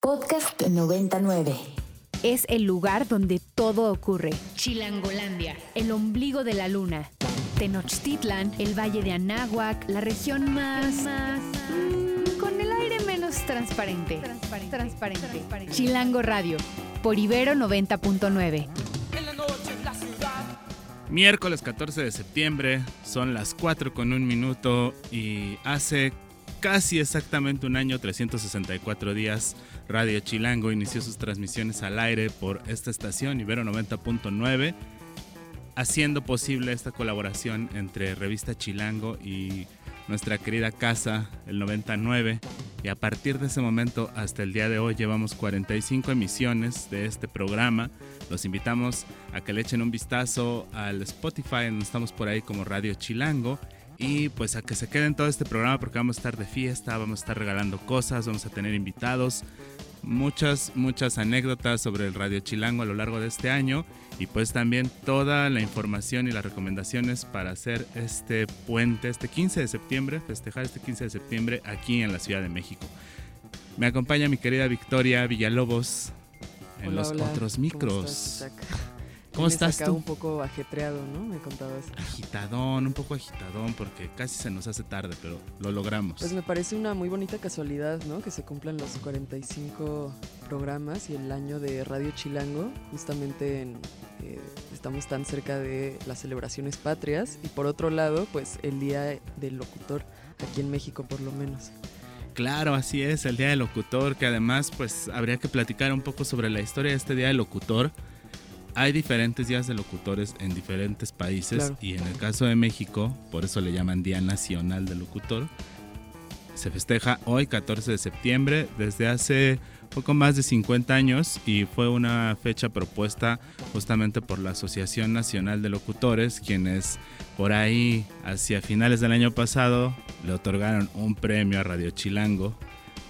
Podcast 99. Es el lugar donde todo ocurre. Chilangolandia, el ombligo de la luna. Tenochtitlan, el valle de Anáhuac, la región más... más mm, con el aire menos transparente. Transparente. transparente. Chilango Radio, por Ibero 90.9. Miércoles 14 de septiembre, son las 4 con un minuto y hace casi exactamente un año, 364 días, Radio Chilango inició sus transmisiones al aire por esta estación, Ibero 90.9, haciendo posible esta colaboración entre Revista Chilango y nuestra querida casa, el 99. Y a partir de ese momento hasta el día de hoy llevamos 45 emisiones de este programa. Los invitamos a que le echen un vistazo al Spotify, donde estamos por ahí como Radio Chilango y pues a que se queden todo este programa porque vamos a estar de fiesta, vamos a estar regalando cosas, vamos a tener invitados, muchas, muchas anécdotas sobre el Radio Chilango a lo largo de este año y pues también toda la información y las recomendaciones para hacer este puente, este 15 de septiembre, festejar este 15 de septiembre aquí en la Ciudad de México. Me acompaña mi querida Victoria Villalobos en los otros micros. ¿Cómo estás tú? un poco ajetreado, ¿no? Me contabas. Agitadón, un poco agitadón, porque casi se nos hace tarde, pero lo logramos. Pues me parece una muy bonita casualidad, ¿no? Que se cumplan los 45 programas y el año de Radio Chilango, justamente en, eh, estamos tan cerca de las celebraciones patrias y por otro lado, pues el Día del Locutor, aquí en México por lo menos. Claro, así es, el Día del Locutor, que además pues habría que platicar un poco sobre la historia de este Día del Locutor hay diferentes días de locutores en diferentes países y en el caso de México, por eso le llaman Día Nacional del Locutor, se festeja hoy 14 de septiembre desde hace poco más de 50 años y fue una fecha propuesta justamente por la Asociación Nacional de Locutores, quienes por ahí hacia finales del año pasado le otorgaron un premio a Radio Chilango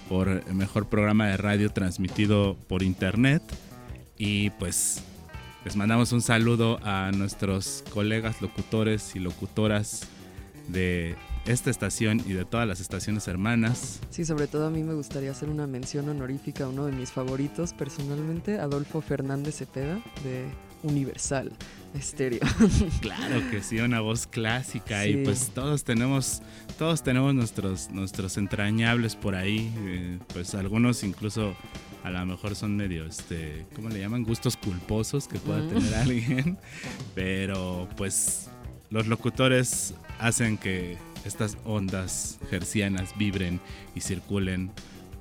por el mejor programa de radio transmitido por internet y pues les mandamos un saludo a nuestros colegas locutores y locutoras de esta estación y de todas las estaciones hermanas. Sí, sobre todo a mí me gustaría hacer una mención honorífica a uno de mis favoritos personalmente, Adolfo Fernández Cepeda de Universal Estéreo. Claro que sí, una voz clásica y pues todos tenemos todos tenemos nuestros nuestros entrañables por ahí, eh, pues algunos incluso a lo mejor son medio, este, ¿cómo le llaman? Gustos culposos que pueda mm. tener alguien. Pero pues los locutores hacen que estas ondas gercianas vibren y circulen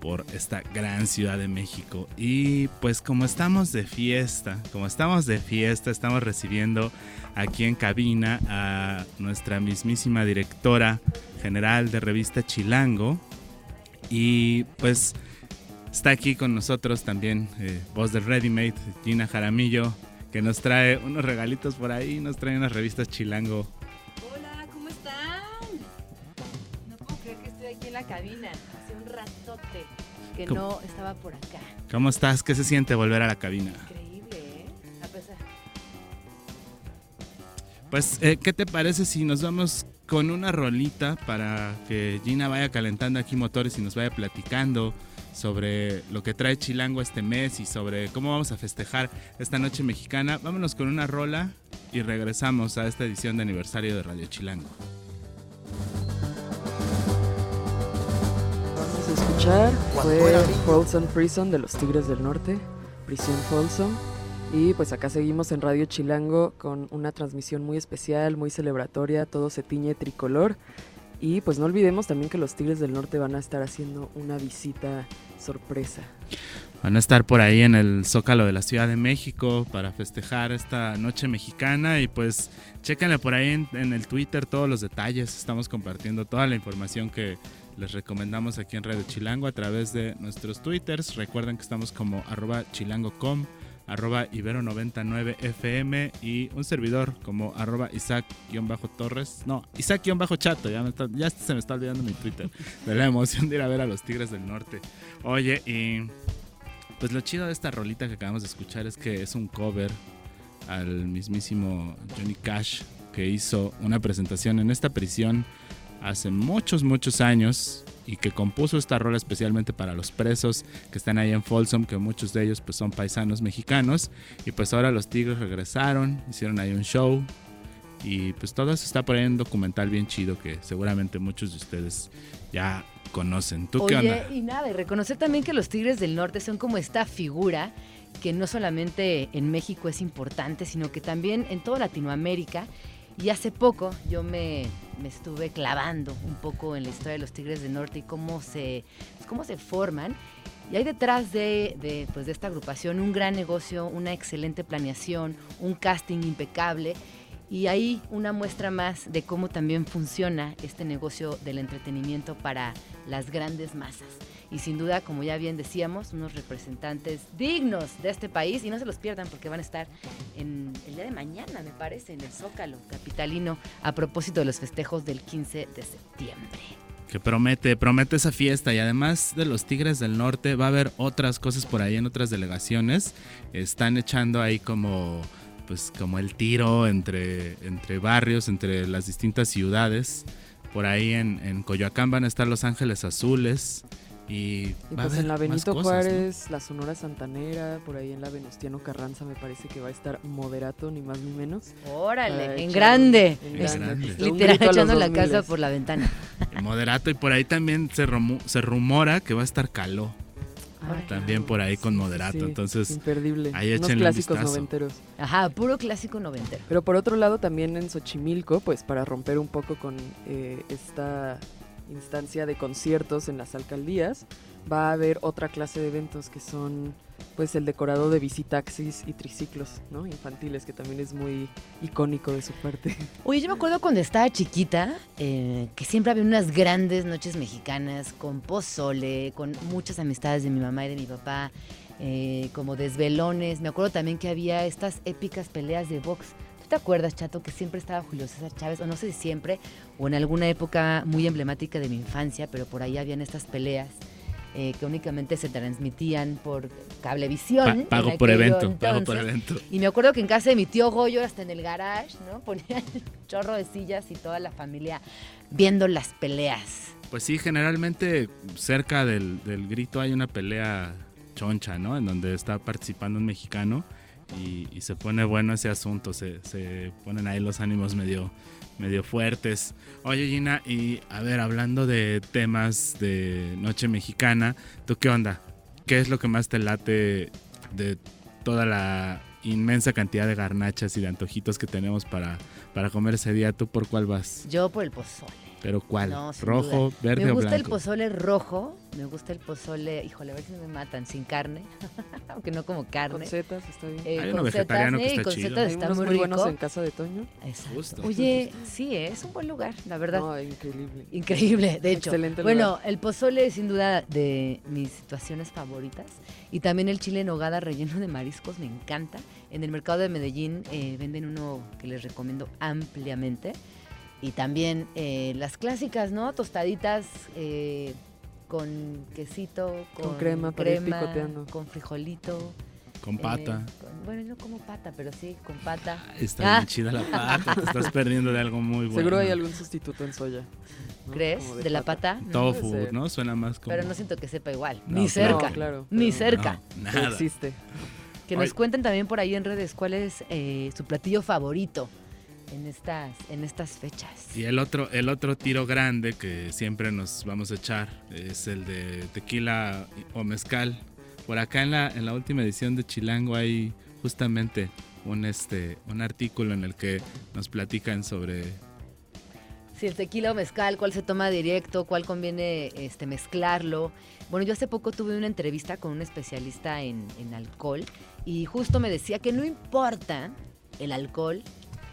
por esta gran ciudad de México. Y pues como estamos de fiesta, como estamos de fiesta, estamos recibiendo aquí en cabina a nuestra mismísima directora general de revista Chilango. Y pues Está aquí con nosotros también eh, voz de Ready Made, Gina Jaramillo, que nos trae unos regalitos por ahí, nos trae unas revistas Chilango. Hola, ¿cómo están? No puedo creer que estoy aquí en la cabina. Hace un ratote que no estaba por acá. ¿Cómo estás? ¿Qué se siente volver a la cabina? Increíble, ¿eh? A pesar. Pues, eh, ¿qué te parece si nos vamos con una rolita para que Gina vaya calentando aquí motores y nos vaya platicando? Sobre lo que trae Chilango este mes y sobre cómo vamos a festejar esta noche mexicana. Vámonos con una rola y regresamos a esta edición de aniversario de Radio Chilango. Vamos a escuchar fue Folsom Prison de los Tigres del Norte, Prisión Folsom. Y pues acá seguimos en Radio Chilango con una transmisión muy especial, muy celebratoria, todo se tiñe tricolor. Y pues no olvidemos también que los Tigres del Norte van a estar haciendo una visita sorpresa. Van a estar por ahí en el Zócalo de la Ciudad de México para festejar esta noche mexicana y pues chéquenle por ahí en, el Twitter todos los detalles. Estamos compartiendo toda la información que les recomendamos aquí en Radio Chilango a través de nuestros Twitters. Recuerden que estamos como arroba chilango.com arroba ibero99fm y un servidor como arroba isaac-torres. No, isaac-chato, ya, ya se me está olvidando mi Twitter de la emoción de ir a ver a los Tigres del Norte. Oye, y pues lo chido de esta rolita que acabamos de escuchar es que es un cover al mismísimo Johnny Cash que hizo una presentación en esta prisión hace muchos, muchos años y que compuso esta rola especialmente para los presos que están ahí en Folsom, que muchos de ellos pues son paisanos mexicanos. Y pues ahora los Tigres regresaron, hicieron ahí un show. Y pues todo eso está por ahí en un documental bien chido que seguramente muchos de ustedes ya conocen. ¿Tú qué Oye, onda? y nada, y reconocer también que los Tigres del Norte son como esta figura que no solamente en México es importante, sino que también en toda Latinoamérica. Y hace poco yo me, me estuve clavando un poco en la historia de los Tigres del Norte y cómo se, cómo se forman. Y hay detrás de, de, pues, de esta agrupación un gran negocio, una excelente planeación, un casting impecable. Y ahí una muestra más de cómo también funciona este negocio del entretenimiento para las grandes masas. Y sin duda, como ya bien decíamos, unos representantes dignos de este país y no se los pierdan porque van a estar en el día de mañana, me parece, en el Zócalo capitalino a propósito de los festejos del 15 de septiembre. Que promete, promete esa fiesta y además de los Tigres del Norte va a haber otras cosas por ahí en otras delegaciones. Están echando ahí como pues como el tiro entre, entre barrios, entre las distintas ciudades. Por ahí en, en Coyoacán van a estar Los Ángeles Azules. Y, Y va a pues en la Benito cosas, ¿no? Juárez, la Sonora Santanera, por ahí en la Venustiano Carranza me parece que va a estar moderato, ni más ni menos. Órale, en grande. en grande. Literal, echando la 2000s. casa por la ventana. El Moderato y por ahí también se, rumu- se rumora que va a estar Caló. También por ahí con Moderato. sí, Entonces, imperdible. ahí Unos un clásicos noventeros. Ajá, puro clásico noventero. Pero por otro lado, también en Xochimilco, pues para romper un poco con eh, esta instancia de conciertos en las alcaldías, va a haber otra clase de eventos que son pues el decorado de bicitaxis y triciclos, ¿no? Infantiles, que también es muy icónico de su parte. Oye, yo me acuerdo cuando estaba chiquita, eh, que siempre había unas grandes noches mexicanas con pozole, con muchas amistades de mi mamá y de mi papá, eh, como desvelones. Me acuerdo también que había estas épicas peleas de box. ¿Tú te acuerdas, Chato, que siempre estaba Julio César Chávez, o no sé si siempre, o en alguna época muy emblemática de mi infancia, pero por ahí habían estas peleas eh, que únicamente se transmitían por cablevisión. pa- pago por evento, pago por evento. Y me acuerdo que en casa de mi tío Goyo, hasta en el garage, ¿no? Ponían chorro de sillas y toda la familia viendo las peleas. Pues sí, generalmente cerca del, del grito hay una pelea choncha, ¿no? En donde está participando un mexicano y, y se pone bueno ese asunto, se, se ponen ahí los ánimos medio, medio fuertes. Oye Gina, y a ver, hablando de temas de Noche Mexicana, ¿tú qué onda? ¿Qué es lo que más te late de toda la inmensa cantidad de garnachas y de antojitos que tenemos para, para comer ese día? ¿Tú por cuál vas? Yo por el pozole. ¿Pero cuál? No, ¿Rojo, duda. verde me o gusta el pozole rojo, me gusta el pozole, híjole, a ver si no me matan, sin carne, aunque no como Con carne. setas, está bien. Eh, Hay uno con vegetariano setas, que está con chido. setas Hay unos muy muy buenos rico. en casa de Toño. Exacto. Justo. Oye, sí, es un buen lugar, la verdad. No, increíble. Increíble, de hecho. Excelente bueno, lugar. el pozole es sin duda de mis situaciones favoritas. Y también el chile en nogada relleno de mariscos me encanta. En el mercado de Medellín eh, venden uno que les recomiendo ampliamente. Y también eh, las clásicas, ¿no? Tostaditas eh, con quesito, con, Con crema para ir crema, picoteando. con frijolito. Con eh, pata. con- bueno, no como pata, pero sí, con pata. Está Ah. bien chida la pata, te estás perdiendo de algo muy bueno. Seguro hay algún sustituto en soya. ¿no? ¿Crees? ¿De, la pata? No, Tofu. ¿no? Suena más como... Pero no siento que sepa igual. No, ni cerca. No, claro, Ni pero- cerca. Nada. existe. Que Oye. nos cuenten también por ahí en redes cuál es eh, su platillo favorito en estas, en estas fechas. Y el otro, el otro tiro grande que siempre nos vamos a echar es el de tequila o mezcal. Por acá en la, en la última edición de Chilango hay justamente un, este, un artículo en el que nos platican sobre... Si el tequila o mezcal, cuál se toma directo, cuál conviene este, mezclarlo. Bueno, yo hace poco tuve una entrevista con un especialista en, en alcohol y justo me decía que no importa el alcohol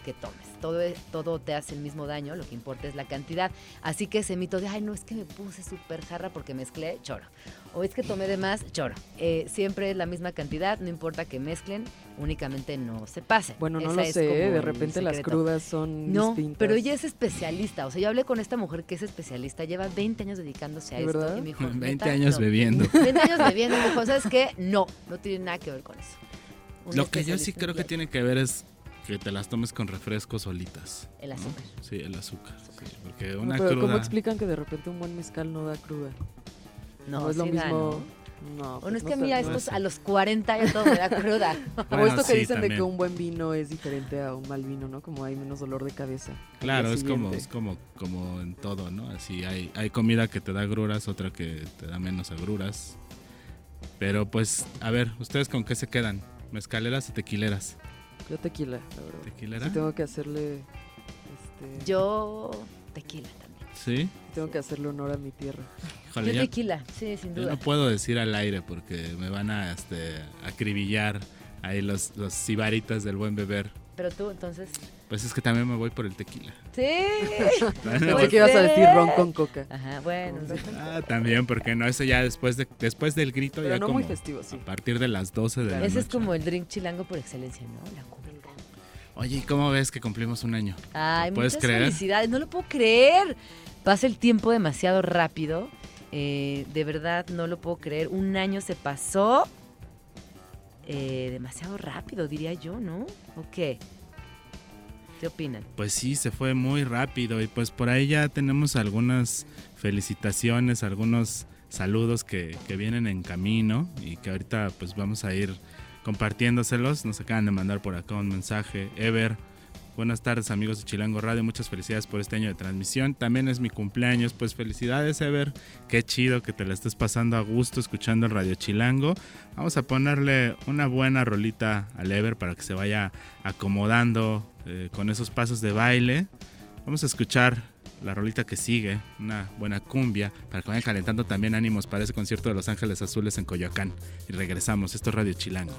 que tomes. Todo, todo te hace el mismo daño, lo que importa es la cantidad. Así que ese mito de, ay, no es que me puse súper jarra porque mezclé, choro. O es que tomé de más, choro. Eh, siempre es la misma cantidad, no importa que mezclen, únicamente no se pasen. Bueno, no Esa lo sé, como de repente las crudas son No, distintas. pero ella es especialista. O sea, yo hablé con esta mujer que es especialista, lleva 20 años dedicándose a ¿De esto. verdad? Y me dijo, 20 "Neta, años no". bebiendo. 20 años bebiendo. Me dijo, ¿sabes qué? No, no tiene nada que ver con eso. Un Lo que yo sí creo que tiene que ver es que te las tomes con refresco solitas. El ¿no? azúcar. Sí, el azúcar. sí, porque No, una pero ¿cómo cruda. explican que de repente un buen mezcal no da cruda? No, es lo sí da, mismo. ¿no? No, Bueno, es pues que a no mí sé, a, no estos, a los 40 ya todo me da cruda. Como Bueno, esto que sí, dicen de que también. un buen vino es diferente a un mal vino, ¿no? Como hay menos dolor de cabeza. Claro, es como, es como, como en todo, ¿no? Así hay, hay comida que te da agruras, otra que te da menos agruras. Pero pues, a ver, ¿ustedes con qué se quedan? ¿Mezcaleras o tequileras? Yo tequila, la verdad. ¿Tequilera? Sí tengo que hacerle... Este, Yo tequila también. Sí. tengo que hacerle honor a mi tierra. Híjole, Yo ya- tequila, sí, sin yo duda. no puedo decir al aire porque me van a este, acribillar ahí los, los sibaritas del buen beber. Pero tú, entonces. Pues es que también me voy por el tequila. Sí. Pensé que ibas a decir ser. ron con coca. Ajá, bueno. Ah, también, porque no, eso ya después, de, después del grito, Pero ya no como muy festivo, sí. a partir de las 12 de la Ese es como el drink chilango por excelencia, ¿no? La cuba. Oye, ¿y cómo ves que cumplimos un año? Ay, ¿Lo puedes muchas creer? felicidades. No lo puedo creer. Pasa el tiempo demasiado rápido. Eh, de verdad, no lo puedo creer. Un año se pasó eh, demasiado rápido, diría yo, ¿no? ¿O qué? ¿Qué opinan? Pues sí, se fue muy rápido y pues por ahí ya tenemos algunas felicitaciones, algunos saludos que, que vienen en camino y que ahorita pues vamos a ir compartiéndoselos. Nos acaban de mandar por acá un mensaje. Ever, buenas tardes amigos de Chilango Radio, muchas felicidades por este año de transmisión. También es mi cumpleaños, pues felicidades Ever. Qué chido que te la estés pasando a gusto escuchando el Radio Chilango. Vamos a ponerle una buena rolita al Ever para que se vaya acomodando eh, con esos pasos de baile. Vamos a escuchar la rolita que sigue, una buena cumbia, para que vayan calentando también ánimos para ese concierto de Los Ángeles Azules en Coyoacán. Y regresamos, esto es Radio Chilango.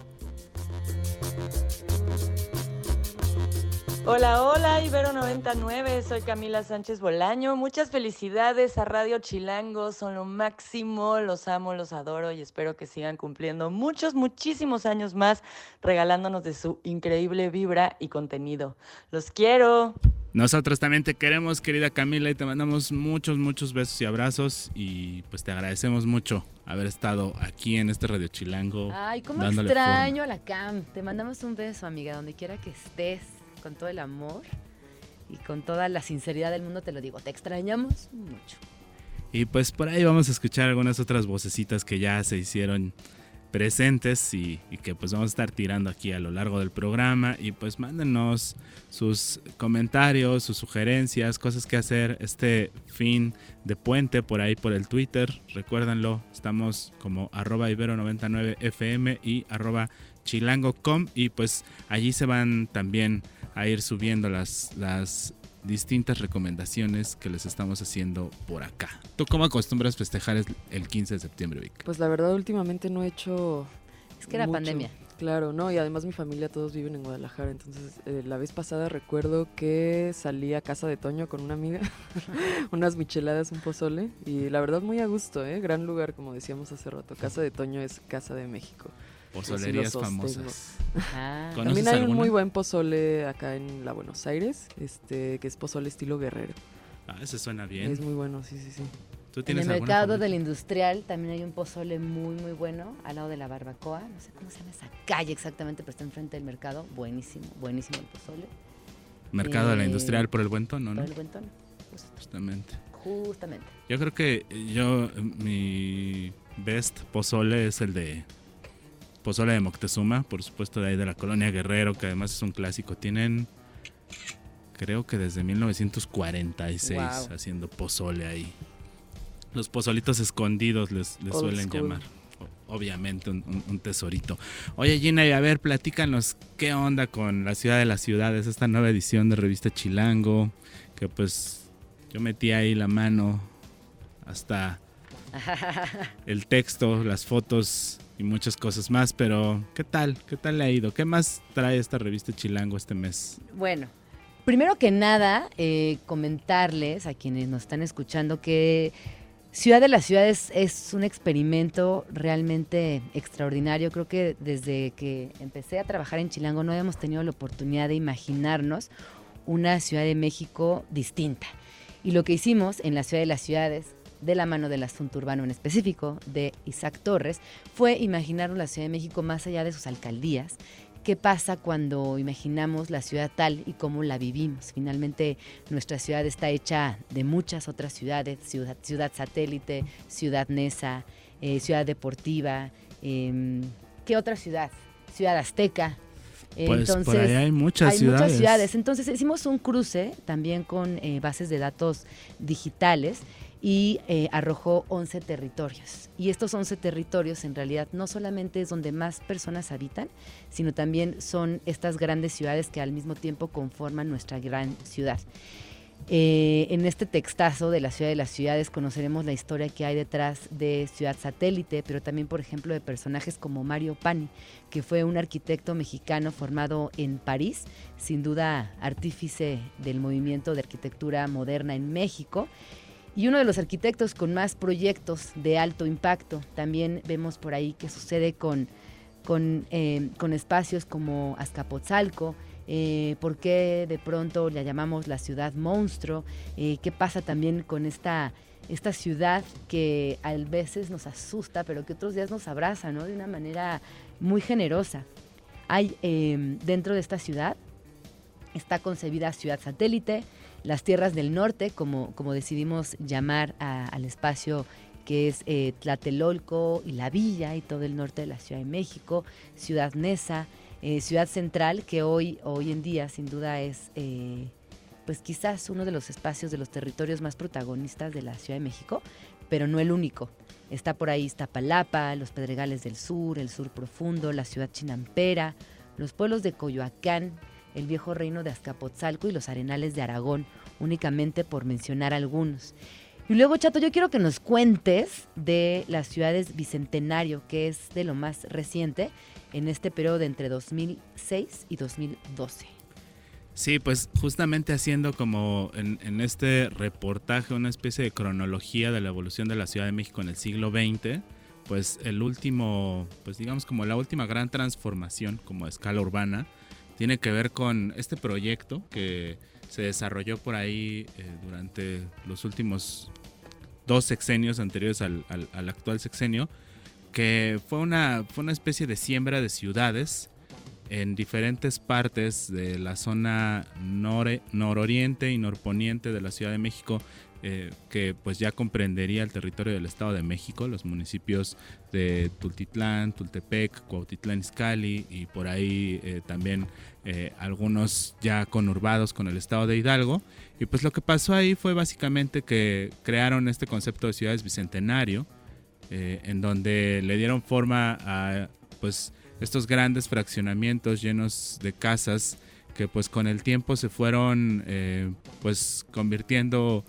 Hola, hola, Ibero 99, soy Camila Sánchez Bolaño. Muchas felicidades a Radio Chilango, son lo máximo, los amo, los adoro y espero que sigan cumpliendo muchos, muchísimos años más regalándonos de su increíble vibra y contenido. Los quiero. Nosotros también te queremos, querida Camila, y te mandamos muchos, muchos besos y abrazos. Y pues te agradecemos mucho haber estado aquí en este Radio Chilango. Ay, cómo extraño a la Cam. Te mandamos un beso, amiga, donde quiera que estés, con todo el amor y con toda la sinceridad del mundo te lo digo. Te extrañamos mucho. Y pues por ahí vamos a escuchar algunas otras vocecitas que ya se hicieron presentes y, que pues vamos a estar tirando aquí a lo largo del programa y pues mándenos sus comentarios, sus sugerencias, cosas que hacer este fin de puente por ahí por el Twitter, recuérdenlo, estamos como arroba ibero99fm y arroba chilango.com y pues allí se van también a ir subiendo las, las distintas recomendaciones que les estamos haciendo por acá. ¿Tú cómo acostumbras festejar el- el 15 de septiembre, Vic? Pues la verdad últimamente no he hecho... Es que era mucho. pandemia. Claro, no, y además mi familia todos viven en Guadalajara, entonces eh, la vez pasada recuerdo que salí a casa de Toño con una amiga, unas micheladas, un pozole, y la verdad muy a gusto, ¿eh? Gran lugar, como decíamos hace rato. Casa de Toño es Casa de México. Pozolerías famosas. Ah, Con- ¿Conoces También hay un muy buen pozole acá en la Buenos Aires, este, que es pozole estilo guerrero. Ah, ese suena bien. Es muy bueno, sí, sí, sí. ¿Tú en el mercado favorita? del industrial también hay un pozole muy, muy bueno al lado de la barbacoa. No sé cómo se llama esa calle exactamente, pero está enfrente del mercado. Buenísimo, buenísimo el pozole. Mercado de la Eh, Industrial por el buen tono, ¿no? Por el buen tono. Justo- Justamente. justamente. Yo creo que yo, mi best pozole es el de pozole de Moctezuma, por supuesto de ahí de la colonia Guerrero, que además es un clásico. Tienen, creo que desde 1946 Wow. haciendo pozole ahí. Los pozolitos escondidos les, les suelen school. llamar. Obviamente un, un- un tesorito. Oye Gina, y a ver, platícanos qué onda con la ciudad de las ciudades, esta nueva edición de revista Chilango, que pues yo metí ahí la mano hasta el texto, las fotos y muchas cosas más, pero ¿qué tal? ¿Qué tal le ha ido? ¿Qué más trae esta revista Chilango este mes? Bueno, primero que nada, eh, comentarles a quienes nos están escuchando que Ciudad de las Ciudades es un experimento realmente extraordinario. Creo que desde que empecé a trabajar en Chilango no habíamos tenido la oportunidad de imaginarnos una Ciudad de México distinta. Y lo que hicimos en la Ciudad de las Ciudades, de la mano del asunto urbano en específico, de Isaac Torres, fue imaginarnos la Ciudad de México más allá de sus alcaldías, qué pasa cuando imaginamos la ciudad tal y cómo la vivimos. Finalmente, nuestra ciudad está hecha de muchas otras ciudades, ciudad, ciudad satélite, ciudad Nesa, eh, ciudad deportiva. Em, ¿Qué otra ciudad? Ciudad Azteca. Pues Entonces, por hay muchas ciudades. Muchas ciudades. Entonces hicimos un cruce también con eh, bases de datos digitales y eh, arrojó 11 territorios. Y estos 11 territorios en realidad no solamente es donde más personas habitan, sino también son estas grandes ciudades que al mismo tiempo conforman nuestra gran ciudad. Eh, en este textazo de la ciudad de las ciudades conoceremos la historia que hay detrás de Ciudad Satélite, pero también, por ejemplo, de personajes como Mario Pani, que fue un arquitecto mexicano formado en París, sin duda artífice del movimiento de arquitectura moderna en México y uno de los arquitectos con más proyectos de alto impacto. También vemos por ahí que sucede con, con, eh, espacios como Azcapotzalco, eh, por qué de pronto la llamamos la ciudad monstruo, eh, qué pasa también con esta, esta ciudad que a veces nos asusta, pero que otros días nos abraza ¿no? de una manera muy generosa. Hay dentro de esta ciudad, está concebida ciudad satélite, las tierras del norte, como, como decidimos llamar al espacio que es eh, Tlatelolco y La Villa y todo el norte de la Ciudad de México, Ciudad Neza, eh, Ciudad Central, que hoy, hoy en día sin duda es eh, pues quizás uno de los espacios de los territorios más protagonistas de la Ciudad de México, pero no el único. Está por ahí Iztapalapa, los Pedregales del Sur, el Sur Profundo, la Ciudad Chinampera, los pueblos de Coyoacán, el viejo reino de Azcapotzalco y los arenales de Aragón, únicamente por mencionar algunos. Y luego, Chato, yo quiero que nos cuentes de las ciudades Bicentenario, que es de lo más reciente en este periodo de entre 2006 y 2012. Sí, pues justamente haciendo como en, en, este reportaje una especie de cronología de la evolución de la Ciudad de México en el siglo XX, pues el último, pues digamos como la última gran transformación como escala urbana, tiene que ver con este proyecto que se desarrolló por ahí eh, durante los últimos dos sexenios anteriores al, actual sexenio, que fue una, fue una especie de siembra de ciudades en diferentes partes de la zona nororiente y norponiente de la Ciudad de México, eh, que pues ya comprendería el territorio del Estado de México, los municipios de Tultitlán, Tultepec, Cuautitlán Izcalli y por ahí eh, también eh, algunos ya conurbados con el Estado de Hidalgo. Y pues lo que pasó ahí fue básicamente que crearon este concepto de ciudades bicentenario, en donde le dieron forma a pues estos grandes fraccionamientos llenos de casas que pues con el tiempo se fueron pues convirtiendo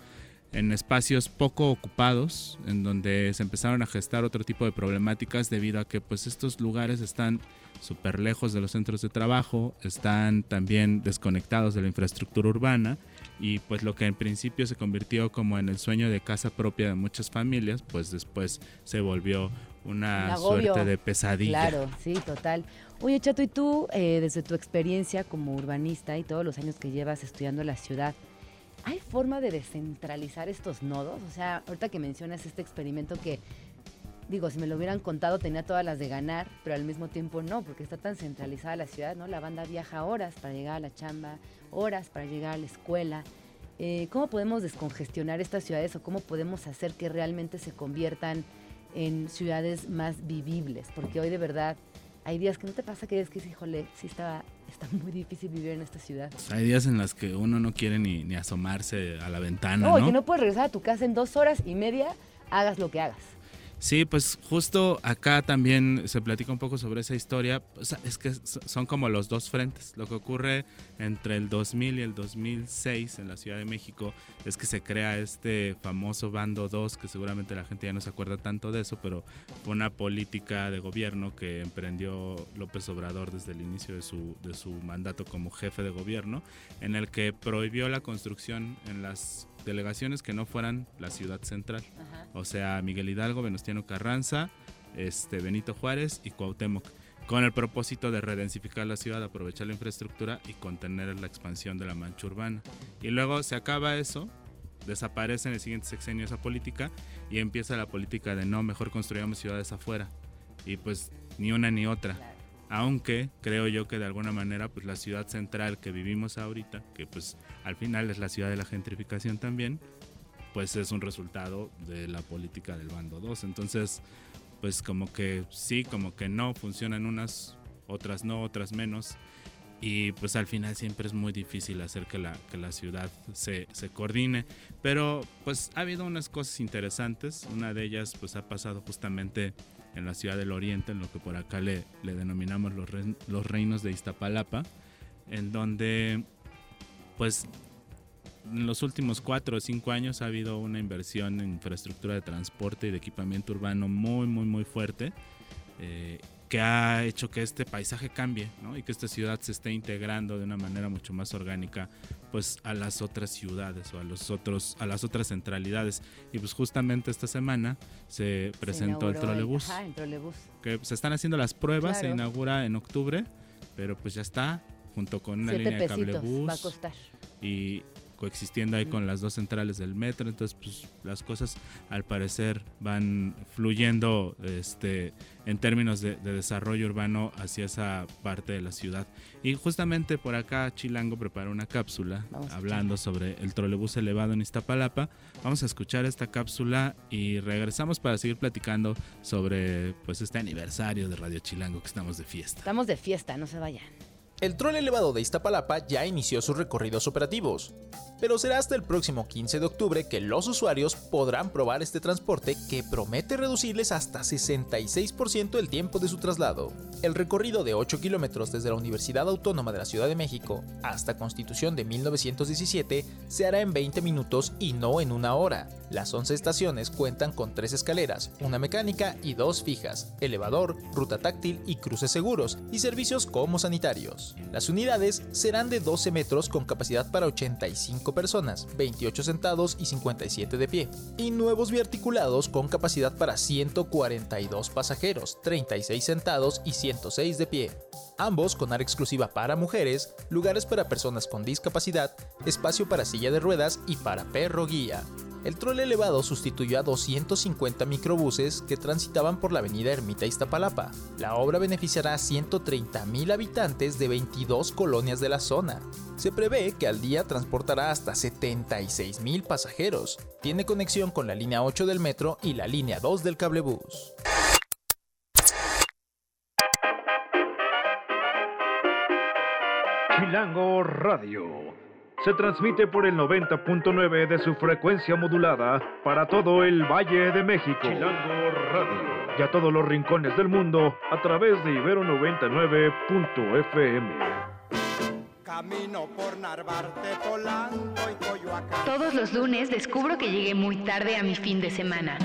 en espacios poco ocupados, en donde se empezaron a gestar otro tipo de problemáticas debido a que pues estos lugares están súper lejos de los centros de trabajo, están también desconectados de la infraestructura urbana y pues lo que en principio se convirtió como en el sueño de casa propia de muchas familias, pues después se volvió una suerte de pesadilla. Claro, sí, total. Oye, Chato, ¿y tú, eh, desde tu experiencia como urbanista y todos los años que llevas estudiando la ciudad, ¿Hay forma de descentralizar estos nodos? O sea, ahorita que mencionas este experimento que, digo, si me lo hubieran contado tenía todas las de ganar, pero al mismo tiempo no, porque está tan centralizada la ciudad, ¿no? La banda viaja horas para llegar a la chamba, horas para llegar a la escuela. Eh, ¿Cómo podemos descongestionar estas ciudades o cómo podemos hacer que realmente se conviertan en ciudades más vivibles? Porque hoy de verdad hay días que no te pasa que es que, híjole, sí está, está muy difícil vivir en esta ciudad. Hay días en los que uno no quiere ni, ni asomarse a la ventana. No, ¿no? que no puedes regresar a tu casa en dos horas y media, hagas lo que hagas. Sí, pues justo acá también se platica un poco sobre esa historia. es que son como los dos frentes. Lo que ocurre entre el 2000 y el 2006 en la Ciudad de México es que se crea este famoso bando 2, que seguramente la gente ya no se acuerda tanto de eso, pero fue una política de gobierno que emprendió López Obrador desde el inicio de su, de su mandato como jefe de gobierno, en el que prohibió la construcción en las delegaciones que no fueran la ciudad central. O sea, Miguel Hidalgo, Venustiano Carranza, este, Benito Juárez y Cuauhtémoc, con el propósito de redensificar la ciudad, aprovechar la infraestructura y contener la expansión de la mancha urbana. Y luego se acaba eso, desaparece en el siguiente sexenio esa política y empieza la política de no, mejor construyamos ciudades afuera. Y pues ni una ni otra. Aunque creo yo que de alguna manera pues la ciudad central que vivimos ahorita, que pues al final es la ciudad de la gentrificación también, pues es un resultado de la política del bando 2. Entonces, pues como que sí, como que no, funcionan unas, otras no, otras menos. Y pues al final siempre es muy difícil hacer que la, que la ciudad se, se coordine. Pero pues ha habido unas cosas interesantes. Una de ellas pues ha pasado justamente en la ciudad del Oriente, en lo que por acá le, le denominamos los, los reinos de Iztapalapa, en donde pues en los últimos cuatro o cinco años ha habido una inversión en infraestructura de transporte y de equipamiento urbano muy, muy, muy fuerte. Eh, que ha hecho que este paisaje cambie y que esta ciudad se esté integrando de una manera mucho más orgánica pues a las otras ciudades o a los otros a las otras centralidades. Y pues justamente esta semana se presentó el trolebús, que se están haciendo las pruebas se inaugura en octubre pero pues ya está junto con una línea de cablebús va a costar. y coexistiendo ahí con las dos centrales del metro, entonces pues las cosas al parecer van fluyendo este, en términos de, desarrollo urbano hacia esa parte de la ciudad. Y justamente por acá Chilango preparó una cápsula hablando sobre el trolebús elevado en Iztapalapa. Vamos a escuchar esta cápsula y regresamos para seguir platicando sobre pues este aniversario de Radio Chilango que estamos de fiesta. Estamos de fiesta, no se vayan. El troll elevado de Iztapalapa ya inició sus recorridos operativos, pero será hasta el próximo 15 de octubre que los usuarios podrán probar este transporte que promete reducirles hasta 66% el tiempo de su traslado. El recorrido de 8 kilómetros desde la Universidad Autónoma de la Ciudad de México hasta Constitución de 1917 se hará en 20 minutos y no en una hora. Las 11 estaciones cuentan con 3 escaleras, una mecánica y dos fijas, elevador, ruta táctil y cruces seguros, y servicios como sanitarios. Las unidades serán de 12 metros con capacidad para 85 personas, 28 sentados y 57 de pie, y nuevos biarticulados con capacidad para 142 pasajeros, 36 sentados y 106 de pie. Ambos con área exclusiva para mujeres, lugares para personas con discapacidad, espacio para silla de ruedas y para perro guía. El troll elevado sustituyó a 250 microbuses que transitaban por la avenida Ermita Iztapalapa. La obra beneficiará a 130.000 habitantes de 22 colonias de la zona. Se prevé que al día transportará hasta 76.000 pasajeros. Tiene conexión con la línea 8 del metro y la línea 2 del cablebús. Chilango Radio se transmite por el 90.9 de su frecuencia modulada para todo el Valle de México. Chilango Radio. Y a todos los rincones del mundo a través de Ibero 99.fm. Camino por Narvarte, Polanco y Coyoacán. Todos los lunes descubro que llegué muy tarde a mi fin de semana.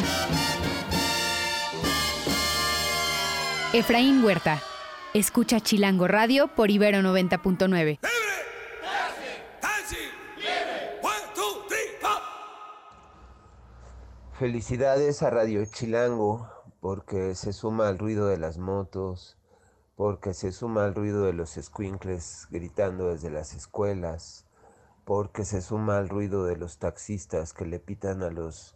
Efraín Huerta. Escucha Chilango Radio por Ibero 90.9. Felicidades a Radio Chilango porque se suma al ruido de las motos, porque se suma al ruido de los squinkles gritando desde las escuelas, porque se suma al ruido de los taxistas que le pitan a los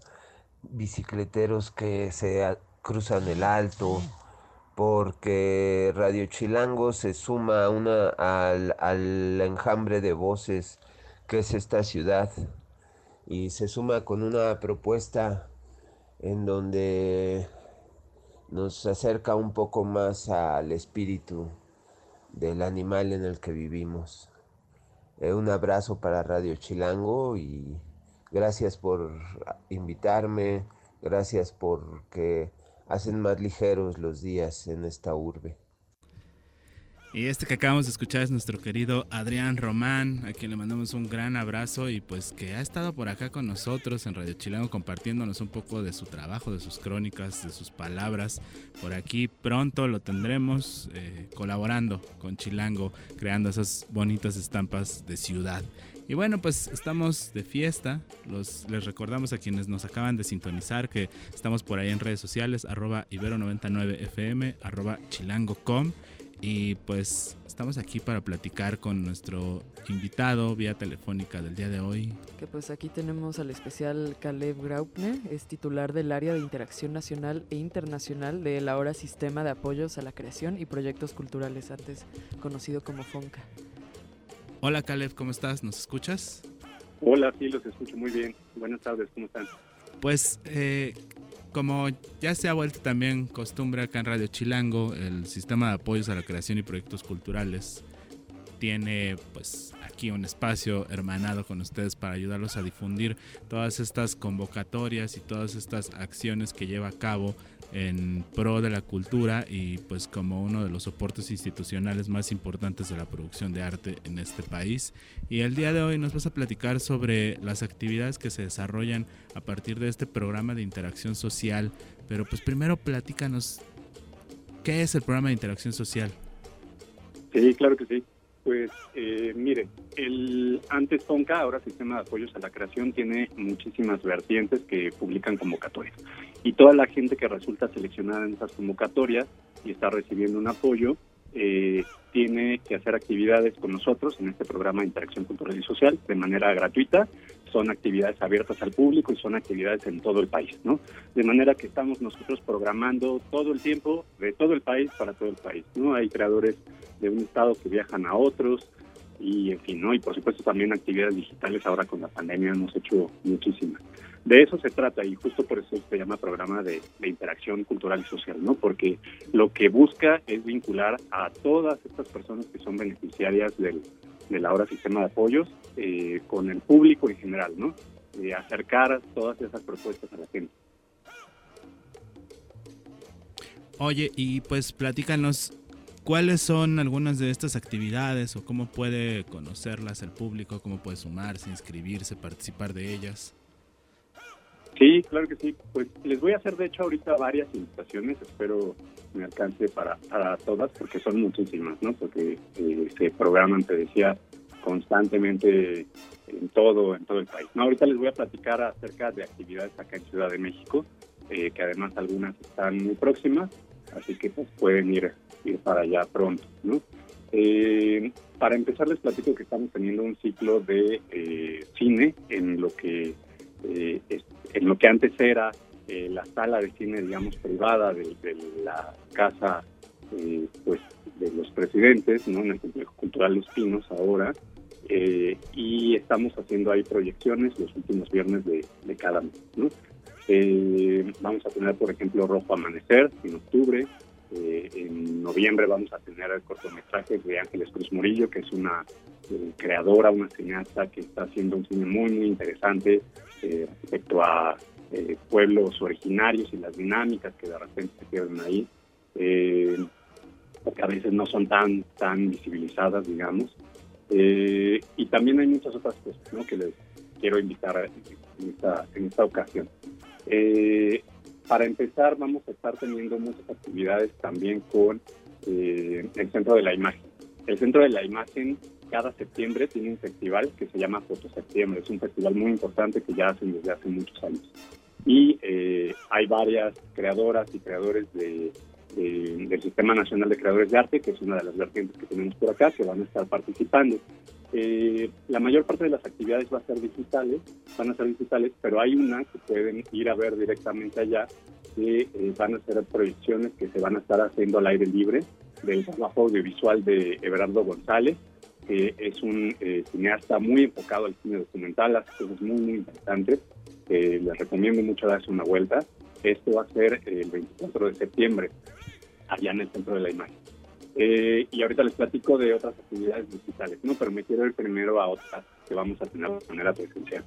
bicicleteros que se cruzan el alto, porque Radio Chilango se suma una, al, al enjambre de voces que es esta ciudad y se suma con una propuesta en donde nos acerca un poco más al espíritu del animal en el que vivimos. Eh, un abrazo para Radio Chilango y gracias por invitarme, gracias porque hacen más ligeros los días en esta urbe. Y este que acabamos de escuchar es nuestro querido Adrián Román, a quien le mandamos un gran abrazo y pues que ha estado por acá con nosotros en Radio Chilango compartiéndonos un poco de su trabajo, de sus crónicas, de sus palabras. Por aquí pronto lo tendremos eh, colaborando con Chilango, creando esas bonitas estampas de ciudad. Y bueno, pues estamos de fiesta. Los, les recordamos a quienes nos acaban de sintonizar que estamos por ahí en redes sociales, arroba ibero99fm, arroba chilango.com y pues estamos aquí para platicar con nuestro invitado vía telefónica del día de hoy. Que pues aquí tenemos al especial Caleb Graupner, es titular del área de interacción nacional e internacional del ahora Sistema de Apoyos a la Creación y Proyectos Culturales, antes conocido como FONCA. Hola Caleb, ¿cómo estás? ¿Nos escuchas? Hola, sí, los escucho muy bien. Buenas tardes, ¿cómo están? Pues eh, como ya se ha vuelto también costumbre acá en Radio Chilango, el sistema de apoyos a la creación y proyectos culturales tiene pues aquí un espacio hermanado con ustedes para ayudarlos a difundir todas estas convocatorias y todas estas acciones que lleva a cabo en pro de la cultura y pues como uno de los soportes institucionales más importantes de la producción de arte en este país. Y el día de hoy nos vas a platicar sobre las actividades que se desarrollan a partir de este programa de interacción social. Pero pues primero platícanos, ¿qué es el programa de interacción social? Sí, claro que sí. Pues eh, mire, el antes TONCA, ahora Sistema de Apoyos a la Creación, tiene muchísimas vertientes que publican convocatorias. Y toda la gente que resulta seleccionada en esas convocatorias y está recibiendo un apoyo, eh, tiene que hacer actividades con nosotros en este programa de interacción cultural y social de manera gratuita. Son actividades abiertas al público y son actividades en todo el país, ¿no? De manera que estamos nosotros programando todo el tiempo de todo el país para todo el país, ¿no? Hay creadores de un estado que viajan a otros y en fin, ¿no? Y por supuesto también actividades digitales ahora con la pandemia hemos hecho muchísimas. De eso se trata y justo por eso se llama programa de, interacción cultural y social, ¿no? Porque lo que busca es vincular a todas estas personas que son beneficiarias del, del ahora sistema de apoyos eh, con el público en general, ¿no? Acercar todas esas propuestas a la gente. Oye, y pues platícanos ¿Cuáles son algunas de estas actividades o cómo puede conocerlas el público? ¿Cómo puede sumarse, inscribirse, participar de ellas? Sí, claro que sí. Pues les voy a hacer de hecho ahorita varias invitaciones. Espero me alcance para, para todas porque son muchísimas, ¿no? Porque eh, se programan, te decía, constantemente en todo, en todo el país. No, ahorita les voy a platicar acerca de actividades acá en Ciudad de México, eh, que además algunas están muy próximas, así que pues pueden ir ir para allá pronto. ¿no? Eh, para empezar les platico que estamos teniendo un ciclo de eh, cine en lo que eh, en lo que antes era la sala de cine digamos privada de, la casa pues de los presidentes no en el complejo cultural Los Pinos ahora y estamos haciendo ahí proyecciones los últimos viernes de, de cada mes ¿no? vamos a tener por ejemplo Rojo Amanecer en octubre eh, en noviembre vamos a tener el cortometraje de Ángeles Cruz Murillo, que es una eh, creadora, una cineasta que está haciendo un cine muy, muy interesante eh, respecto a pueblos originarios y las dinámicas que de repente se pierden ahí, porque a veces no son tan, tan visibilizadas, digamos. y también hay muchas otras cosas que les quiero invitar en esta, en esta ocasión. Para empezar, vamos a estar teniendo muchas actividades también con eh, el Centro de la Imagen. El Centro de la Imagen cada septiembre tiene un festival que se llama Foto Septiembre. Es un festival muy importante que ya hacen desde hace muchos años. Y eh, hay varias creadoras y creadores de, del Sistema Nacional de Creadores de Arte, que es una de las vertientes que tenemos por acá, que van a estar participando. Eh, la mayor parte de las actividades va a ser digitales, van a ser digitales, pero hay una que pueden ir a ver directamente allá, que eh, van a ser proyecciones que se van a estar haciendo al aire libre del trabajo audiovisual de Everardo González, que es un eh, cineasta muy enfocado al cine documental, hace cosas muy, muy interesantes. les recomiendo mucho darse una vuelta. Esto va a ser el 24 de septiembre, allá en el Centro de la Imagen. Eh, y ahorita les platico de otras actividades digitales, ¿no? Pero me quiero ir primero a otras que vamos a tener de manera presencial.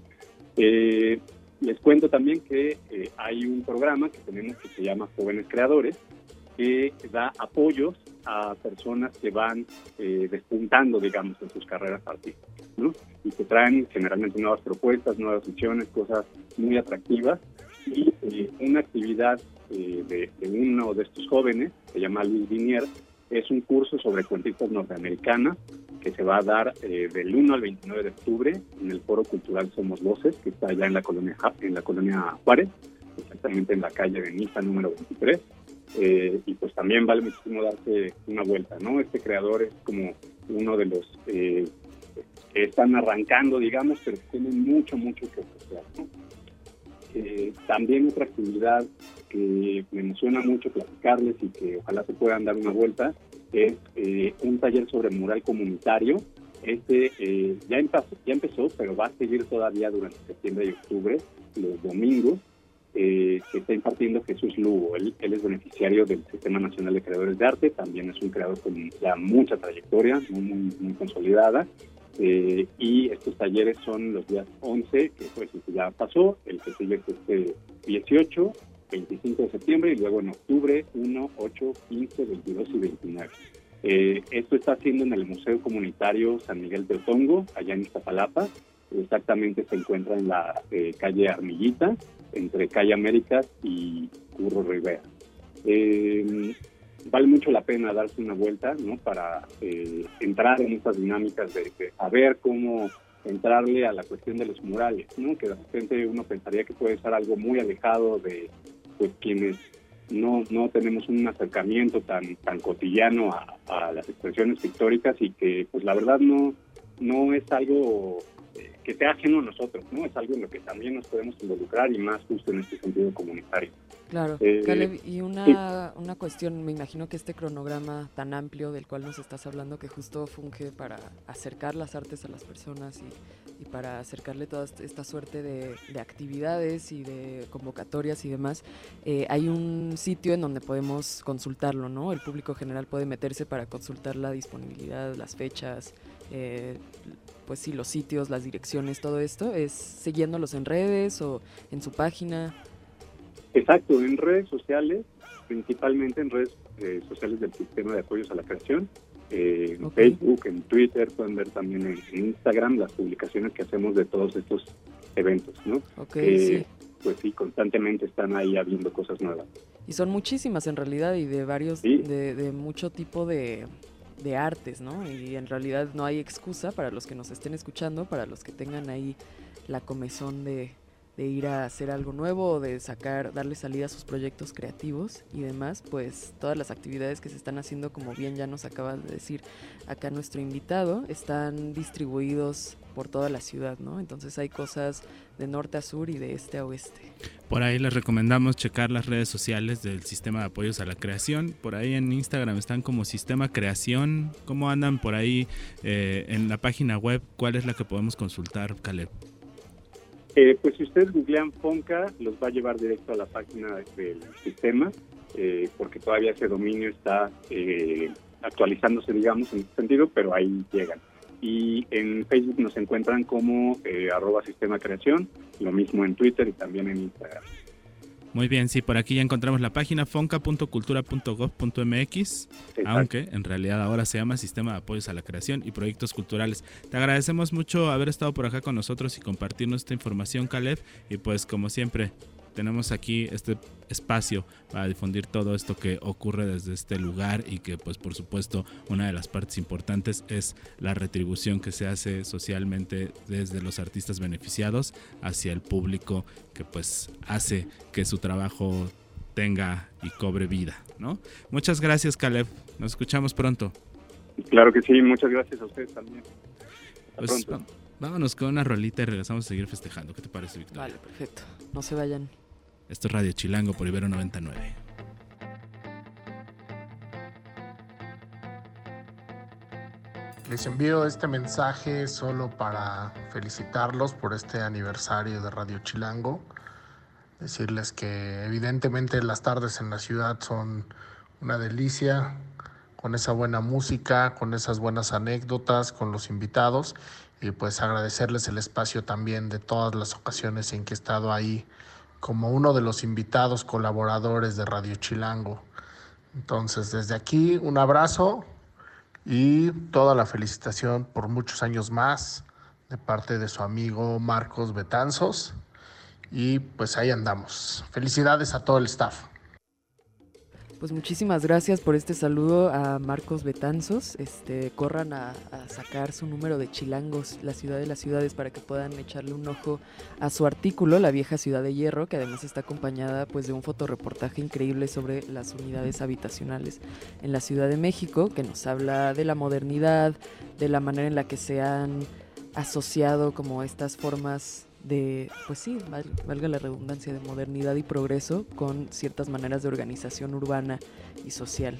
Eh, les cuento también que eh, hay un programa que tenemos que se llama Jóvenes Creadores, que da apoyos a personas que van despuntando, digamos, en sus carreras artísticas, ¿no? Y que traen generalmente nuevas propuestas, nuevas visiones, cosas muy atractivas. Y una actividad de, de, uno de estos jóvenes, se llama Luis Vinier, es un curso sobre cuentistas norteamericanas que se va a dar eh, del 1 al 29 de octubre en el Foro Cultural Somos Voces, que está allá en la colonia, en la colonia Juárez, exactamente en la calle de Niza número 23. Eh, y pues también vale muchísimo darse una vuelta, ¿no? Este creador es como uno de los eh, que están arrancando, digamos, pero tienen mucho, mucho que ofrecer, eh, también otra actividad que me emociona mucho platicarles y que ojalá se puedan dar una vuelta es un taller sobre mural comunitario. Este ya, empezó, ya empezó, pero va a seguir todavía durante septiembre y octubre, los domingos eh, que está impartiendo Jesús Lugo. Él, es beneficiario del Sistema Nacional de Creadores de Arte, también es un creador con ya mucha trayectoria, muy, muy, consolidada. Eh, y estos talleres son los días 11, que fue el que ya pasó, el que sigue es este 18, 25 de septiembre y luego en octubre 1, 8, 15, 22 y 29. Eh, esto está haciendo en el Museo Comunitario San Miguel de Otongo, allá en Iztapalapa. Exactamente se encuentra en la calle Armillita entre Calle Américas y Curro Rivera. Eh, vale mucho la pena darse una vuelta ¿no? para eh, entrar en estas dinámicas de, saber cómo entrarle a la cuestión de los murales, ¿no? que de repente uno pensaría que puede ser algo muy alejado de pues, quienes no, no tenemos un acercamiento tan, tan cotidiano a, a las expresiones pictóricas y que pues la verdad no, no es algo que sea ajeno a nosotros, ¿no? Es algo en lo que también nos podemos involucrar y más justo en este sentido comunitario. Claro, eh, y una, una cuestión, me imagino que este cronograma tan amplio del cual nos estás hablando, que justo funge para acercar las artes a las personas y, y para acercarle toda esta suerte de, de, actividades y de convocatorias y demás, eh, hay un sitio en donde podemos consultarlo, ¿no? El público general puede meterse para consultar la disponibilidad, las fechas, eh, pues sí, los sitios, las direcciones, todo esto, es siguiéndolos en redes o en su página. Exacto, en redes sociales, principalmente en redes eh, sociales del sistema de apoyos a la creación, eh, en Facebook, en Twitter, pueden ver también en, Instagram las publicaciones que hacemos de todos estos eventos, ¿no? sí. Pues sí, constantemente están ahí habiendo cosas nuevas. Y son muchísimas en realidad y de varios, de, de mucho tipo de, de artes, ¿no? Y en realidad no hay excusa para los que nos estén escuchando, para los que tengan ahí la comezón de, de ir a hacer algo nuevo de sacar, darle salida a sus proyectos creativos y demás, pues todas las actividades que se están haciendo, como bien ya nos acaba de decir acá nuestro invitado, están distribuidos por toda la ciudad, ¿no? Entonces hay cosas de norte a sur y de este a oeste. Por ahí les recomendamos checar las redes sociales del Sistema de Apoyos a la Creación. Por ahí en Instagram están como Sistema Creación. ¿Cómo andan por ahí eh, en la página web? ¿Cuál es la que podemos consultar, Caleb? Eh, pues si ustedes googlean Fonca, los va a llevar directo a la página del sistema, eh, porque todavía ese dominio está actualizándose, digamos, en ese sentido, pero ahí llegan y en Facebook nos encuentran como eh, arroba sistema creación, lo mismo en Twitter y también en Instagram. Muy bien, sí, por aquí ya encontramos la página fonca.cultura.gov.mx, aunque en realidad ahora se llama Sistema de Apoyos a la Creación y Proyectos Culturales. Te agradecemos mucho haber estado por acá con nosotros y compartirnos esta información, Caleb, y pues como siempre, tenemos aquí este espacio para difundir todo esto que ocurre desde este lugar y que pues por supuesto una de las partes importantes es la retribución que se hace socialmente desde los artistas beneficiados hacia el público que pues hace que su trabajo tenga y cobre vida, ¿no? Muchas gracias Caleb, nos escuchamos pronto. Claro que sí, muchas gracias a ustedes también. Pues, vámonos con una rolita y regresamos a seguir festejando. ¿Qué te parece, Victoria? Vale, perfecto. No se vayan. Esto es Radio Chilango por Ibero 99. Les envío este mensaje solo para felicitarlos por este aniversario de Radio Chilango. Decirles que evidentemente las tardes en la ciudad son una delicia, con esa buena música, con esas buenas anécdotas, con los invitados y pues agradecerles el espacio también de todas las ocasiones en que he estado ahí como uno de los invitados colaboradores de Radio Chilango. Entonces, desde aquí, un abrazo y toda la felicitación por muchos años más de parte de su amigo Marcos Betanzos. Y pues ahí andamos. Felicidades a todo el staff. Pues muchísimas gracias por este saludo a Marcos Betanzos. Este, corran a, sacar su número de Chilangos, la ciudad de las ciudades, para que puedan echarle un ojo a su artículo, La vieja ciudad de hierro, que además está acompañada pues de un fotoreportaje increíble sobre las unidades habitacionales en la Ciudad de México, que nos habla de la modernidad, de la manera en la que se han asociado como estas formas de, pues sí, valga la redundancia, de modernidad y progreso con ciertas maneras de organización urbana y social.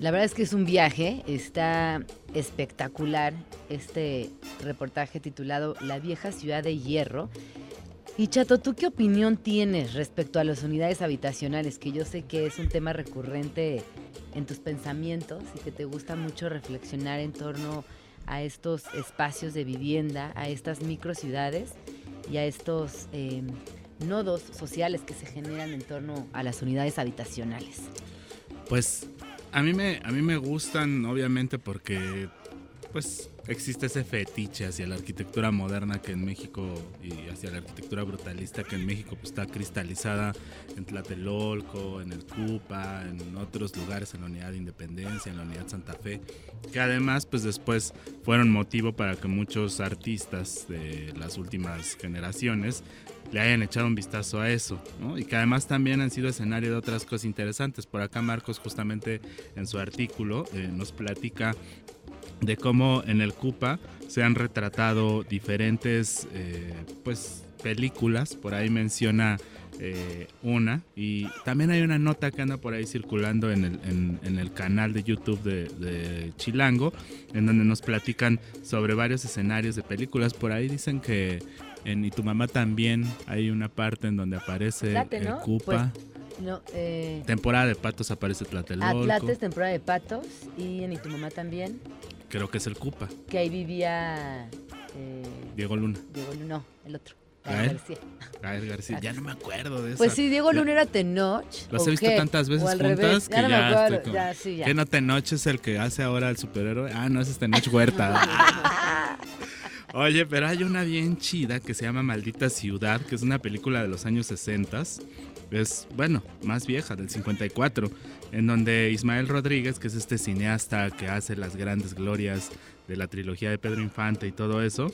La verdad es que es un viaje, está espectacular este reportaje titulado La vieja ciudad de hierro. Y Chato, ¿tú qué opinión tienes respecto a las unidades habitacionales? Que yo sé que es un tema recurrente en tus pensamientos y que te gusta mucho reflexionar en torno a estos espacios de vivienda, a estas microciudades y a estos eh, nodos sociales que se generan en torno a las unidades habitacionales? Pues a mí me, a mí me gustan obviamente porque pues existe ese fetiche hacia la arquitectura moderna que en México y hacia la arquitectura brutalista que en México pues, está cristalizada en Tlatelolco, en el Cupa, en otros lugares, en la Unidad de Independencia, en la Unidad Santa Fe, que además pues después fueron motivo para que muchos artistas de las últimas generaciones le hayan echado un vistazo a eso, ¿no? Y que además también han sido escenario de otras cosas interesantes. Por acá Marcos justamente en su artículo eh, nos platica de cómo en el Cupa se han retratado diferentes eh, pues películas, por ahí menciona eh, una y también hay una nota que anda por ahí circulando en el, en, el canal de YouTube de, de, Chilango, en donde nos platican sobre varios escenarios de películas, por ahí dicen que en Y tu mamá también hay una parte en donde aparece el Cupa. Pues, no, eh, temporada de patos aparece Tlatelolco. Atlates, temporada de patos y en Y tu mamá también. Creo que es el Cupa. Que ahí vivía... Eh, Diego Luna. Diego Luna, no, el otro. Gael García. Gael García, ya no me acuerdo de eso. Pues sí, Diego Luna era Tenoch. Los he visto tantas veces juntas que ya, no me acuerdo. Como, ya, sí, ya. ¿Qué no Tenoch es el que hace ahora el superhéroe? Ah, no, ese es Tenoch Huerta. Oye, pero hay una bien chida que se llama Maldita Ciudad, que es una película de los años 60 es, bueno, más vieja, del 54, en donde Ismael Rodríguez, que es este cineasta que hace las grandes glorias de la trilogía de Pedro Infante y todo eso,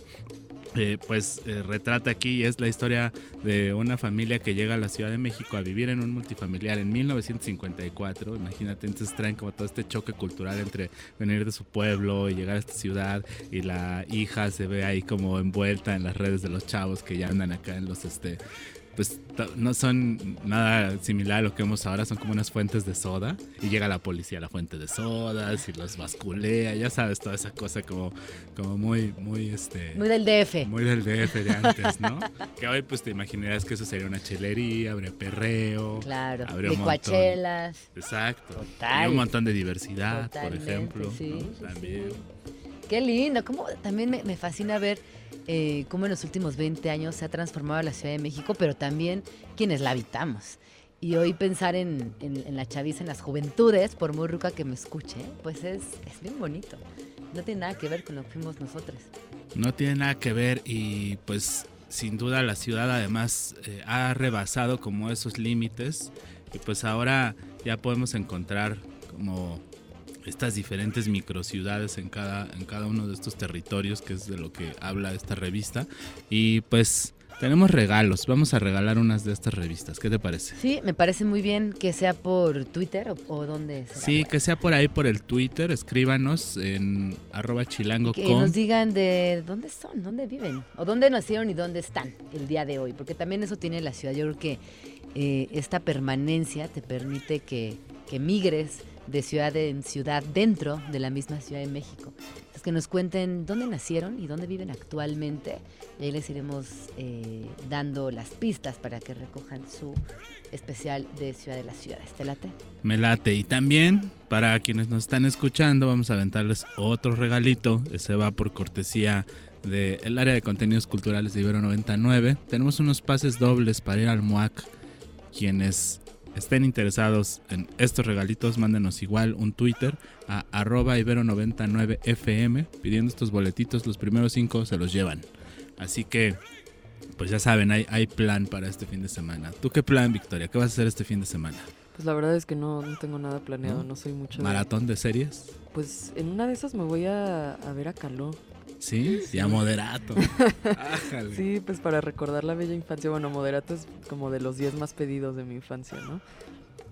eh, pues eh, retrata aquí es la historia de una familia que llega a la Ciudad de México a vivir en un multifamiliar en 1954. Imagínate, entonces traen como todo este choque cultural entre venir de su pueblo y llegar a esta ciudad y la hija se ve ahí como envuelta en las redes de los chavos que ya andan acá en los este pues no son nada similar a lo que vemos ahora, son como unas fuentes de soda y llega la policía a la fuente de sodas y los basculea, ya sabes, toda esa cosa como, como muy, muy este... Muy del DF. Muy del DF de antes, ¿no? que hoy pues te imaginarías que eso sería una chelería, habría perreo. Claro, habría licuachelas. Exacto. Total. un montón de diversidad, por ejemplo. Sí, También. Qué lindo, como también me, fascina ver eh, cómo en los últimos 20 años se ha transformado la Ciudad de México, pero también quienes la habitamos. Y hoy pensar en, la chaviza, en las juventudes, por muy ruca que me escuche, pues es, es bien bonito. No tiene nada que ver con lo que fuimos nosotros. No tiene nada que ver y pues sin duda la ciudad además eh, ha rebasado como esos límites y pues ahora ya podemos encontrar como estas diferentes microciudades en cada, en cada uno de estos territorios, que es de lo que habla esta revista. Y pues tenemos regalos, vamos a regalar unas de estas revistas, ¿qué te parece? Sí, me parece muy bien que sea por Twitter o, dónde Sí, que sea por ahí por el Twitter, escríbanos en arroba chilango. Que nos digan de dónde son, dónde viven, o dónde nacieron y dónde están el día de hoy, porque también eso tiene la ciudad. Yo creo que eh, esta permanencia te permite que, que migres de ciudad en ciudad dentro de la misma Ciudad de México. Es que nos cuenten dónde nacieron y dónde viven actualmente. Y ahí les iremos eh, dando las pistas para que recojan su especial de Ciudad de las Ciudades. ¿Te late? Me late. Y también, para quienes nos están escuchando, vamos a aventarles otro regalito. Ese va por cortesía del área de contenidos culturales de Ibero 99. Tenemos unos pases dobles para ir al MUAC. Quienes estén interesados en estos regalitos, mándenos igual un Twitter a arroba ibero99fm pidiendo estos boletitos. Los primeros cinco se los llevan. Así que, pues ya saben, hay, hay plan para este fin de semana. ¿Tú qué plan, Victoria? ¿Qué vas a hacer este fin de semana? Pues la verdad es que no, no tengo nada planeado, no, soy mucho... de- ¿Maratón de series? Pues en una de esas me voy a, a ver a Caló. Sí, ya moderato. Ájale. Sí, pues para recordar la bella infancia. Bueno, Moderato es como de los 10 más pedidos de mi infancia, ¿no?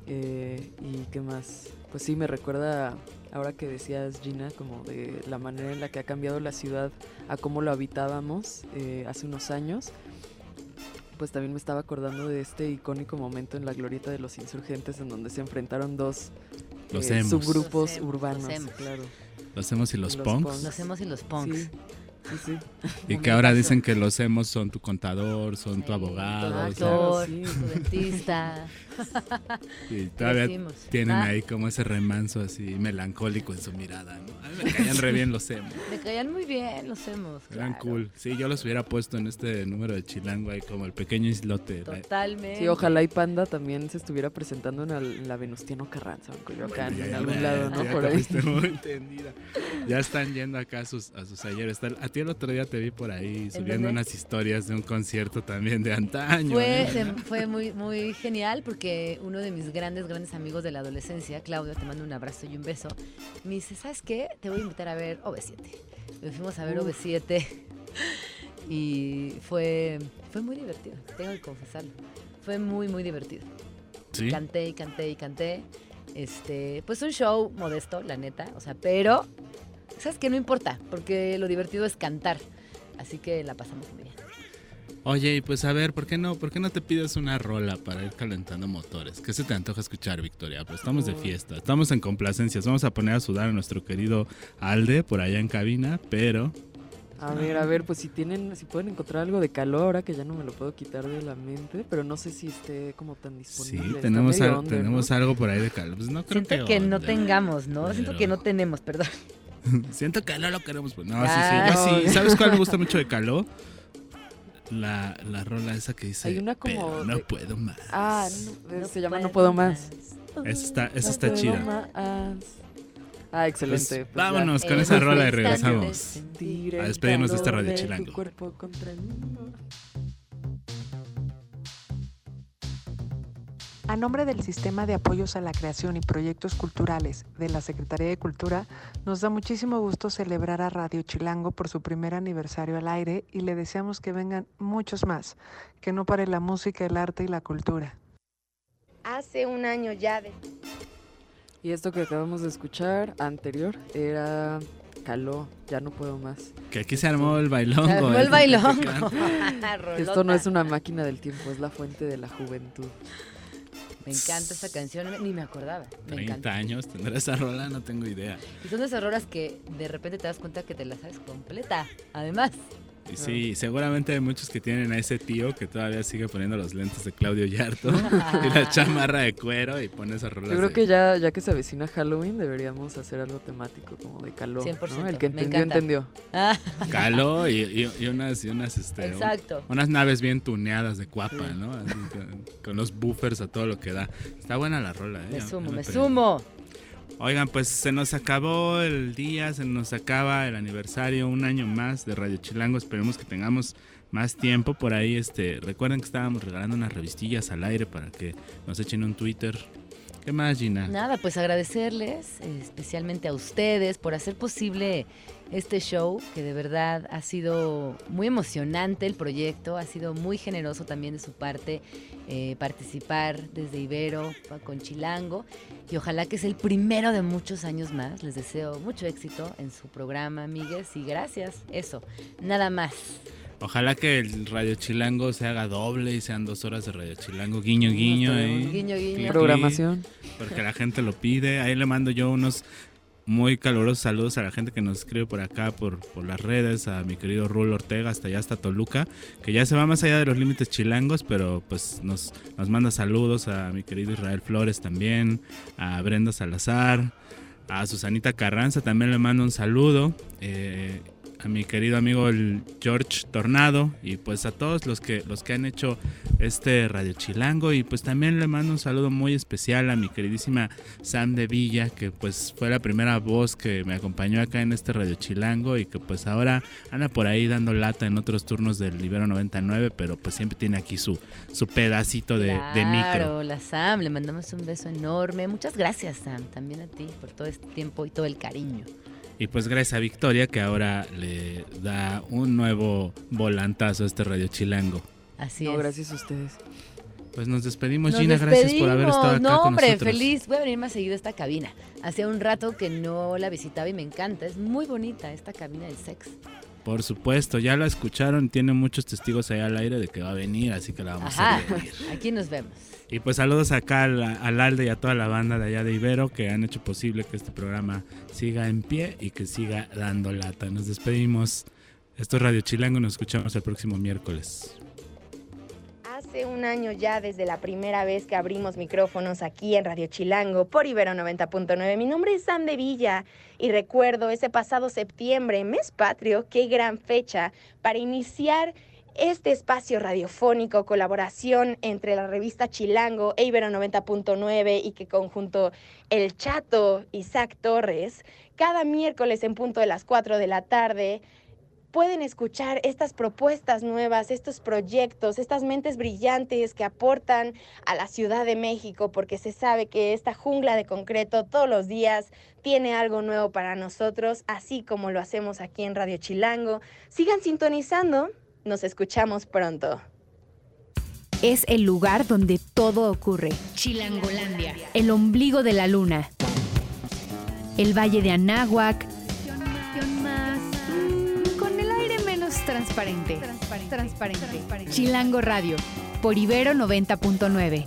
Eh, ¿Y qué más? Pues sí, me recuerda, ahora que decías Gina, como de la manera en la que ha cambiado la ciudad a cómo lo habitábamos eh, hace unos años. Pues también me estaba acordando de este icónico momento en la glorieta de los insurgentes en donde se enfrentaron dos Los eh, subgrupos Los urbanos, los claro. Los emos y los, Los punks. punks. Los hemos y los punks. Sí, sí, sí. Y que ahora dicen que los emos son tu contador, son tu abogado. o sea, Actor, sí. tu dentista. y todavía tienen Ah. ahí como ese remanso así melancólico en su mirada. ¿no? A mí me caían re bien los emos. Me caían muy bien los hemos. Eran claro. cool. Sí, yo los hubiera puesto en este número de Chilango ahí como el pequeño islote. Totalmente. Sí, ojalá y Panda también se estuviera presentando en, el- en la Venustiano Carranza, en Coyoacán, Ya, en algún ya, lado, ¿no? Por ahí. muy entendida. Ya están yendo acá a sus, a sus ayeres. Está- A ti el otro día te vi por ahí subiendo unas historias de un concierto también de antaño. Fue, de- fue muy, muy genial porque uno de mis grandes, grandes amigos de la adolescencia, Claudio, te mando un abrazo y un beso, me dice, ¿sabes qué? Te voy a invitar a ver OV7. Me fuimos a ver Uf. OV7 y fue, fue muy divertido, tengo que confesarlo. Fue muy, muy divertido. Sí. Canté y canté y canté. Este, pues un show modesto, la neta, o sea, pero, ¿sabes qué? No importa, porque lo divertido es cantar. Así que la pasamos muy bien. Oye, y pues a ver, ¿por qué no, por qué no te pides una rola para ir calentando motores? ¿Qué se te antoja escuchar, Victoria? Pues estamos de fiesta, estamos en complacencias. Vamos a poner a sudar a nuestro querido Alde por allá en cabina, pero A ver, a ver, pues si tienen, si pueden encontrar algo de calor, ahora que ya no me lo puedo quitar de la mente, pero no sé si esté como tan sí, disponible. está tenemos, al- under, ¿no? tenemos algo por ahí de calor. Pues no creo Siento que no onda. tengamos, ¿no? Siento que Pero- no tenemos, perdón. Siento que no lo queremos. Pues. No, sí, sí, yo sí. ¿Sabes cuál me gusta mucho de Caló? La, la rola esa que dice. Hay una como "Pero no de- puedo más. Ah, no, se llama No Puedo Más. Esa está, esa No está chida. más. Ah, excelente. Pues, pues ya. vámonos con esa rola y regresamos. A despedirnos de esta Radio tu Chilango. A nombre del Sistema de Apoyos a la Creación y Proyectos Culturales de la Secretaría de Cultura, nos da muchísimo gusto celebrar a Radio Chilango por su primer aniversario al aire y le deseamos que vengan muchos más, que no pare la música, el arte y la cultura. Hace un año ya de... Y esto que acabamos de escuchar anterior era Caló, ya no puedo más. Que aquí se armó el bailongo. Se armó ¿eh? el bailongo. Esto no es una máquina del tiempo, es la fuente de la juventud. Me encanta esa canción, ni me acordaba. Me 30 encanta. años tendrá esa rola, no tengo idea. Y son esas rolas que de repente te das cuenta que te la sabes completa. Además, sí, seguramente hay muchos que tienen a ese tío que todavía sigue poniendo los lentes de Claudio Yarto y la chamarra de cuero y pone esas rolas. Yo creo que ya, ya que se avecina Halloween deberíamos hacer algo temático como de calor. 100%, El que entendió, entendió. Ah. Caló y, y- y unas, y unas, este, un- Exacto. unas naves bien tuneadas de cuapa, ¿no? Así con, con los buffers a todo lo que da. Está buena la rola, ¿eh? me sumo, me sumo. Oigan, pues se nos acabó el día, se nos acaba el aniversario, un año más de Radio Chilango. Esperemos que tengamos más tiempo por ahí. Este, recuerden que estábamos regalando unas revistillas al aire para que nos echen un Twitter. ¿Qué más, Gina? Nada, pues agradecerles, eh, especialmente a ustedes, por hacer posible este show, que de verdad ha sido muy emocionante el proyecto, ha sido muy generoso también de su parte eh, participar desde Ibero con Chilango y ojalá que sea el primero de muchos años más. Les deseo mucho éxito en su programa, amigues, y gracias. Eso, nada más. Ojalá que el Radio Chilango se haga doble y sean dos horas de Radio Chilango. Guiño, guiño. bueno. Guiño, guiño. Clic, Programación. Porque la gente lo pide. Ahí le mando yo unos muy calurosos saludos a la gente que nos escribe por acá, por, por las redes, a mi querido Rulo Ortega, hasta allá, hasta Toluca, que ya se va más allá de los límites chilangos, pero pues nos, nos manda saludos a mi querido Israel Flores también, a Brenda Salazar, a Susanita Carranza también le mando un saludo. eh, a mi querido amigo el George Tornado y pues a todos los que los que han hecho este Radio Chilango y pues también le mando un saludo muy especial a mi queridísima Sam de Villa que pues fue la primera voz que me acompañó acá en este Radio Chilango y que pues ahora anda por ahí dando lata en otros turnos del Libero 99 pero pues siempre tiene aquí su, su pedacito de, de micro. Claro, la Sam, le mandamos un beso enorme. Muchas gracias Sam, también a ti por todo este tiempo y todo el cariño. Y pues gracias a Victoria que ahora le da un nuevo volantazo a este Radio Chilango. Así No, es. gracias a ustedes. Pues nos despedimos, Nos Gina. Gracias por haber estado acá No, con hombre, nosotros. feliz. Voy a venir más seguido a esta cabina. Hacía un rato que no la visitaba y me encanta. Es muy bonita esta cabina del sex. Por supuesto, ya la escucharon, tiene muchos testigos ahí al aire de que va a venir, así que la vamos Ajá, a ver. aquí nos vemos. Y pues saludos acá al, al Alde y a toda la banda de allá de Ibero que han hecho posible que este programa siga en pie y que siga dando lata. Nos despedimos. Esto es Radio Chilango, nos escuchamos el próximo miércoles. Hace un año ya desde la primera vez que abrimos micrófonos aquí en Radio Chilango por Ibero 90.9. Mi nombre es Sam de Villa y recuerdo ese pasado septiembre, mes patrio, qué gran fecha para iniciar este espacio radiofónico, colaboración entre la revista Chilango e Ibero 90.9 y que conjunto El Chato, Isaac Torres, cada miércoles en punto de las 4 de la tarde pueden escuchar estas propuestas nuevas, estos proyectos, estas mentes brillantes que aportan a la Ciudad de México, porque se sabe que esta jungla de concreto todos los días tiene algo nuevo para nosotros, así como lo hacemos aquí en Radio Chilango. Sigan sintonizando, nos escuchamos pronto. Es el lugar donde todo ocurre. Chilangolandia. El ombligo de la luna. El valle de Anáhuac. Con el aire menos transparente. Transparente. Chilango Radio. Por Ibero 90.9.